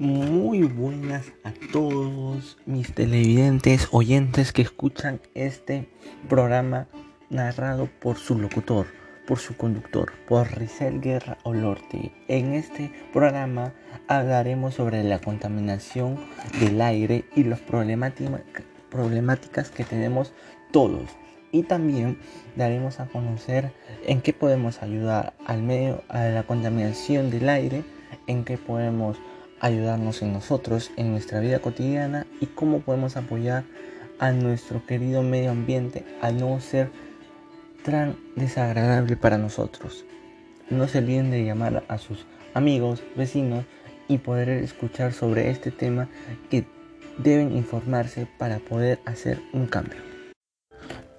Muy buenas a todos mis televidentes, oyentes que escuchan este programa narrado por su locutor, por su conductor, por Rizel Guerra Olorte. En este programa hablaremos sobre la contaminación del aire y las problemáticas que tenemos todos. Y también daremos a conocer en qué podemos ayudar al medio a la contaminación del aire, en qué podemos ayudarnos en nosotros, en nuestra vida cotidiana y cómo podemos apoyar a nuestro querido medio ambiente a no ser tan desagradable para nosotros. No se olviden de llamar a sus amigos, vecinos y poder escuchar sobre este tema que deben informarse para poder hacer un cambio.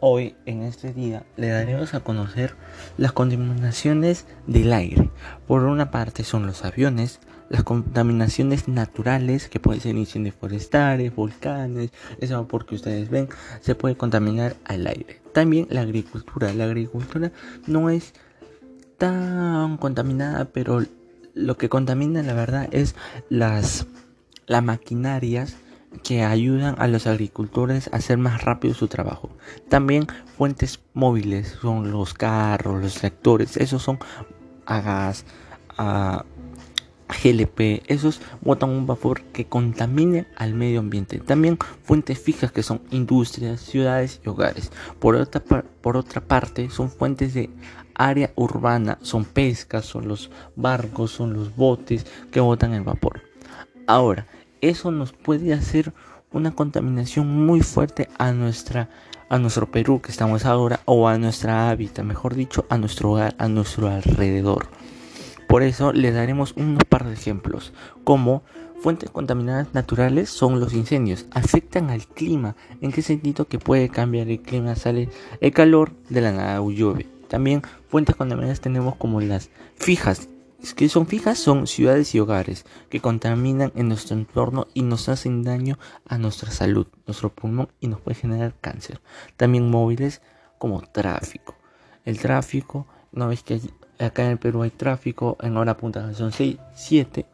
Hoy, en este día, le daremos a conocer las contaminaciones del aire. Por una parte son los aviones, las contaminaciones naturales, que pueden ser incendios forestales, volcanes, ese vapor que ustedes ven, se puede contaminar al aire. También la agricultura. La agricultura no es tan contaminada, pero lo que contamina la verdad es las, las maquinarias que ayudan a los agricultores a hacer más rápido su trabajo. También fuentes móviles son los carros, los tractores, esos son a gas, a GLP, esos botan un vapor que contamine al medio ambiente. También fuentes fijas que son industrias, ciudades y hogares. Por otra, por otra parte, son fuentes de área urbana, son pescas, son los barcos, son los botes que botan el vapor. Ahora, eso nos puede hacer una contaminación muy fuerte a nuestra a nuestro Perú que estamos ahora o a nuestra hábitat, mejor dicho, a nuestro hogar, a nuestro alrededor. Por eso le daremos unos par de ejemplos, como fuentes contaminadas naturales son los incendios, afectan al clima, en qué sentido que puede cambiar el clima, sale el calor de la nada llueve. También fuentes contaminadas tenemos como las fijas, que son fijas son ciudades y hogares que contaminan en nuestro entorno y nos hacen daño a nuestra salud, nuestro pulmón y nos puede generar cáncer. También móviles como tráfico. El tráfico, una vez que acá en el Perú hay tráfico, en hora punta son 6, 7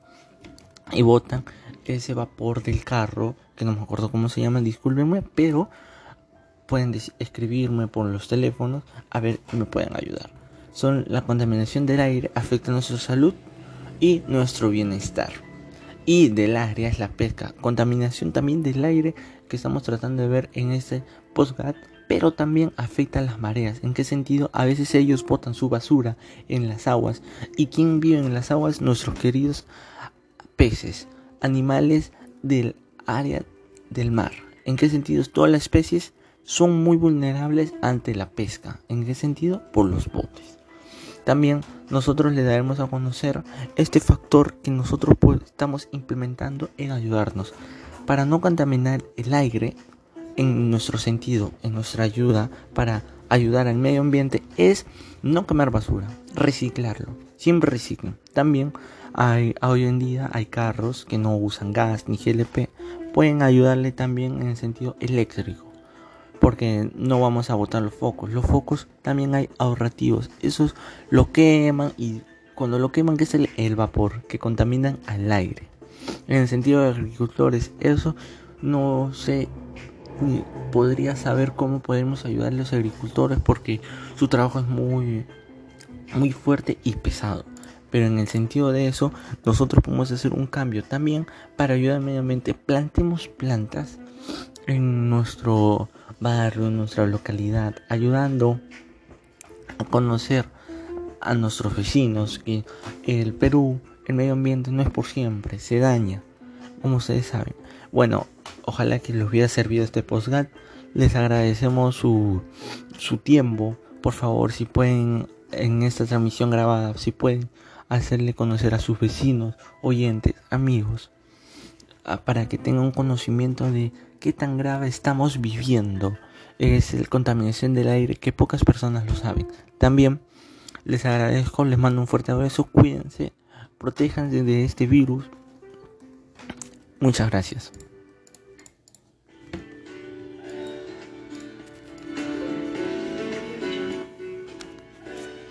y botan ese vapor del carro, que no me acuerdo cómo se llama, discúlpenme, pero pueden escribirme por los teléfonos a ver si me pueden ayudar son la contaminación del aire afecta nuestra salud y nuestro bienestar. Y del área es la pesca, contaminación también del aire que estamos tratando de ver en este postgat, pero también afecta a las mareas. ¿En qué sentido? A veces ellos botan su basura en las aguas. ¿Y quién vive en las aguas? Nuestros queridos peces, animales del área del mar. ¿En qué sentido? Todas las especies son muy vulnerables ante la pesca. ¿En qué sentido? Por los botes. También nosotros le daremos a conocer este factor que nosotros pues, estamos implementando en ayudarnos para no contaminar el aire en nuestro sentido, en nuestra ayuda para ayudar al medio ambiente es no quemar basura, reciclarlo, siempre reciclen. También hay, hoy en día hay carros que no usan gas ni GLP, pueden ayudarle también en el sentido eléctrico porque no vamos a botar los focos. Los focos también hay ahorrativos. Esos lo queman y cuando lo queman, que es el, vapor que contaminan al aire. En el sentido de agricultores, eso no sé podría saber cómo podemos ayudar a los agricultores porque su trabajo es muy muy fuerte y pesado. Pero en el sentido de eso, nosotros podemos hacer un cambio también para ayudar al medio ambiente. Plantemos plantas en nuestro barrio, nuestra localidad, ayudando a conocer a nuestros vecinos que el Perú, el medio ambiente no es por siempre, se daña, como ustedes saben. Bueno, ojalá que les hubiera servido este postgat. Les agradecemos su, su tiempo. Por favor, si pueden, en esta transmisión grabada, si pueden hacerle conocer a sus vecinos, oyentes, amigos, para que tengan un conocimiento de qué tan grave estamos viviendo. Es la contaminación del aire que pocas personas lo saben. También les agradezco, les mando un fuerte abrazo, cuídense, protéjanse de este virus. Muchas gracias.